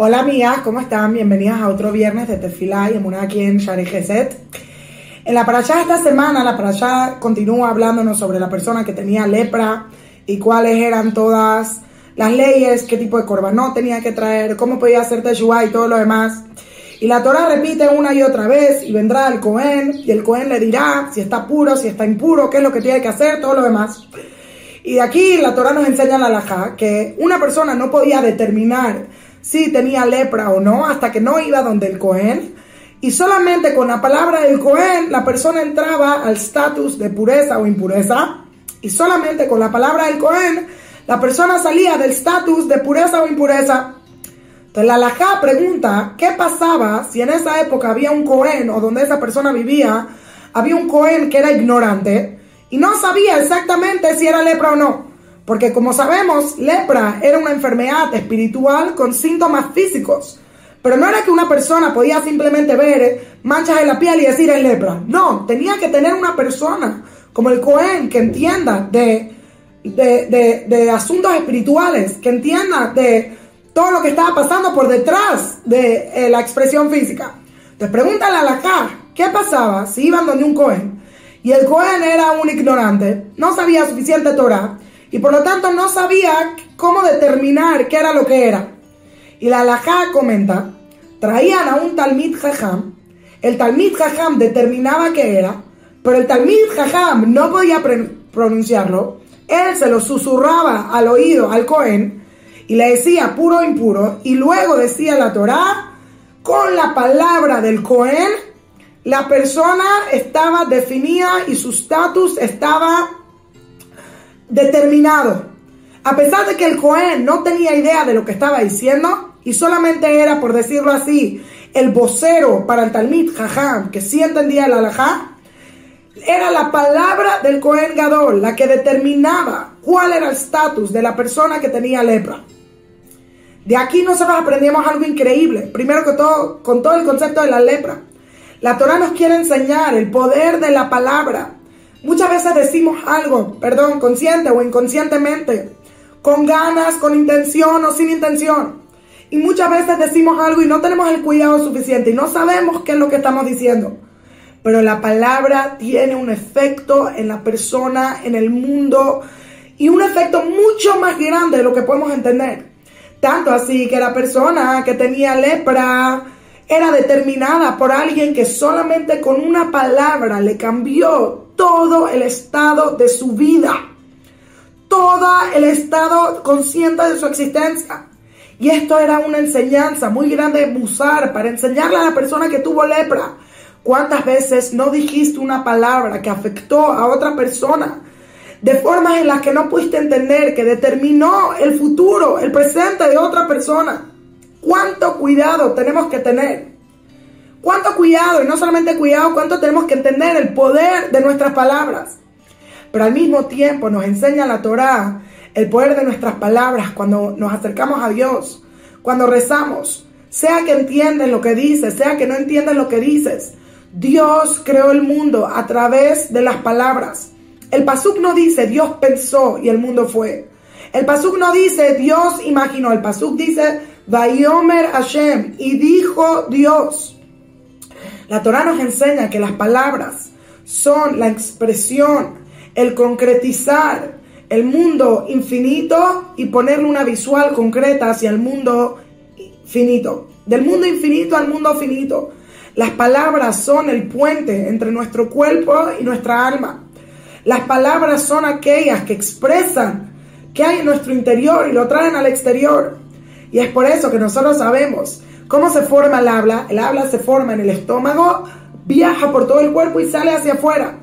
Hola amigas, ¿cómo están? Bienvenidas a otro viernes de Tefilá y Emuná aquí en Shari Geset. En la parashá de esta semana, la parashá continúa hablándonos sobre la persona que tenía lepra y cuáles eran todas las leyes, qué tipo de corbanó tenía que traer, cómo podía hacer teshuva y todo lo demás. Y la Torah repite una y otra vez y vendrá el Cohen y el Cohen le dirá si está puro, si está impuro, qué es lo que tiene que hacer, todo lo demás. Y de aquí la Torah nos enseña la halajá que una persona no podía determinar si tenía lepra o no, hasta que no iba donde el Cohen. Y solamente con la palabra del Cohen la persona entraba al estatus de pureza o impureza. Y solamente con la palabra del Cohen la persona salía del estatus de pureza o impureza. Entonces la Alajá pregunta, ¿qué pasaba si en esa época había un Cohen o donde esa persona vivía, había un Cohen que era ignorante y no sabía exactamente si era lepra o no? Porque como sabemos, lepra era una enfermedad espiritual con síntomas físicos. Pero no era que una persona podía simplemente ver manchas en la piel y decir es lepra. No, tenía que tener una persona como el Cohen que entienda de, de, asuntos espirituales, que entienda de todo lo que estaba pasando por detrás de eh, la expresión física. Entonces pregúntale a la K, ¿qué pasaba si iban donde un Cohen? Y el Cohen era un ignorante, no sabía suficiente Torah y por lo tanto no sabía cómo determinar qué era lo que era. Y la alajá comenta, traían a un Talmid Jajam, el Talmid Jajam determinaba qué era, pero el Talmid Jajam no podía pronunciarlo, él se lo susurraba al oído al Cohen y le decía puro o impuro, y luego decía la Torá, con la palabra del Cohen, la persona estaba definida y su estatus estaba determinado. A pesar de que el Cohen no tenía idea de lo que estaba diciendo y solamente era, por decirlo así, el vocero para el Talmid Jajam, que sí entendía el alajá, era la palabra del Cohen Gadol la que determinaba cuál era el estatus de la persona que tenía lepra. De aquí nosotros aprendimos algo increíble. Primero que todo, con todo el concepto de la lepra. La Torah nos quiere enseñar el poder de la palabra Muchas veces decimos algo, perdón, consciente o inconscientemente, con ganas, con intención o sin intención. Y muchas veces decimos algo y no tenemos el cuidado suficiente y no sabemos qué es lo que estamos diciendo. Pero la palabra tiene un efecto en la persona, en el mundo, y un efecto mucho más grande de lo que podemos entender. Tanto así que la persona que tenía lepra, era determinada por alguien que solamente con una palabra le cambió todo el estado de su vida, todo el estado consciente de su existencia. Y esto era una enseñanza muy grande de para enseñarle a la persona que tuvo lepra. ¿Cuántas veces no dijiste una palabra que afectó a otra persona? De formas en las que no pudiste entender, que determinó el futuro, el presente de otra persona. ¿Cuánto cuidado tenemos que tener? ¿Cuánto cuidado? Y no solamente cuidado, cuánto tenemos que entender el poder de nuestras palabras. Pero al mismo tiempo nos enseña la Torá el poder de nuestras palabras cuando nos acercamos a Dios, cuando rezamos. Sea que entiendes lo que dices, sea que no entiendes lo que dices. Dios creó el mundo a través de las palabras. El Pasuk no dice Dios pensó y el mundo fue. El Pasuk no dice Dios imaginó. El Pasuk dice Vayomer Hashem y dijo Dios. La Torah nos enseña que las palabras son la expresión, el concretizar el mundo infinito y ponerle una visual concreta hacia el mundo finito. Del mundo infinito al mundo finito. Las palabras son el puente entre nuestro cuerpo y nuestra alma. Las palabras son aquellas que expresan qué hay en nuestro interior y lo traen al exterior. Y es por eso que nosotros sabemos ¿Cómo se forma el habla? El habla se forma en el estómago, viaja por todo el cuerpo y sale hacia afuera.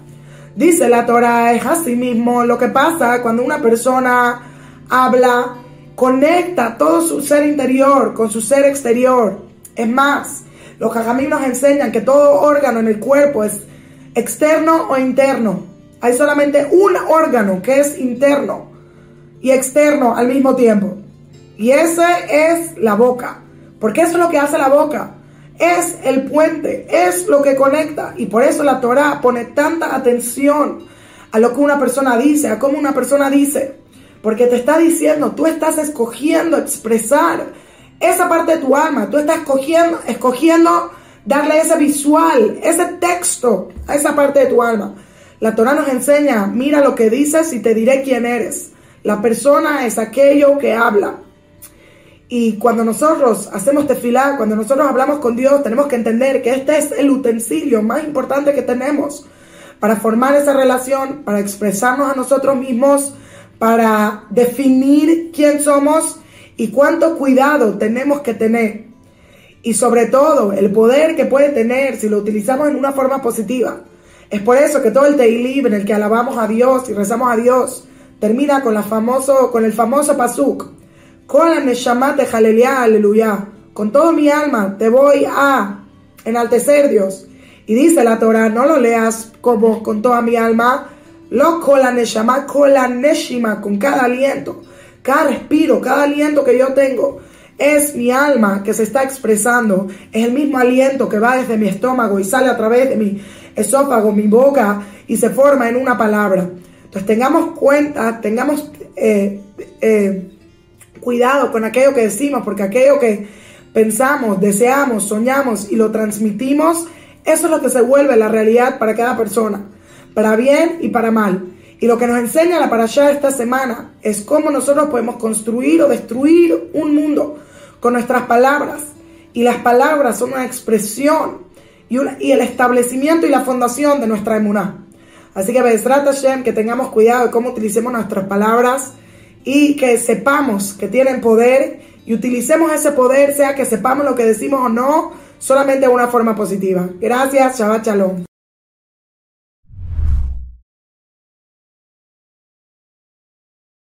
Dice la Torah, es así mismo lo que pasa cuando una persona habla, conecta todo su ser interior con su ser exterior. Es más, los jajamí nos enseñan que todo órgano en el cuerpo es externo o interno. Hay solamente un órgano que es interno y externo al mismo tiempo. Y ese es la boca. Porque eso es lo que hace la boca. Es el puente, es lo que conecta. Y por eso la Torah pone tanta atención a lo que una persona dice, a cómo una persona dice. Porque te está diciendo, tú estás escogiendo expresar esa parte de tu alma. Tú estás escogiendo, escogiendo darle ese visual, ese texto a esa parte de tu alma. La Torah nos enseña, mira lo que dices y te diré quién eres. La persona es aquello que habla. Y cuando nosotros hacemos tefilá, cuando nosotros hablamos con Dios, tenemos que entender que este es el utensilio más importante que tenemos para formar esa relación, para expresarnos a nosotros mismos, para definir quién somos y cuánto cuidado tenemos que tener. Y sobre todo, el poder que puede tener si lo utilizamos en una forma positiva. Es por eso que todo el Teilim en el que alabamos a Dios y rezamos a Dios termina con, la famoso, con el famoso pasuk. Con de aleluya. Con todo mi alma te voy a enaltecer Dios. Y dice la Torah, no lo leas como con toda mi alma, lo con con con cada aliento, cada respiro, cada aliento que yo tengo. Es mi alma que se está expresando, es el mismo aliento que va desde mi estómago y sale a través de mi esófago, mi boca y se forma en una palabra. Entonces tengamos cuenta, tengamos eh, eh, cuidado con aquello que decimos, porque aquello que pensamos, deseamos, soñamos y lo transmitimos, eso es lo que se vuelve la realidad para cada persona, para bien y para mal. Y lo que nos enseña la parasha esta semana es cómo nosotros podemos construir o destruir un mundo con nuestras palabras. Y las palabras son una expresión y, el establecimiento y la fundación de nuestra emuná. Así que Bezrat Hashem, que tengamos cuidado de cómo utilicemos nuestras palabras y que sepamos que tienen poder y utilicemos ese poder, sea que sepamos lo que decimos o no, solamente de una forma positiva. Gracias, Shabbat Shalom.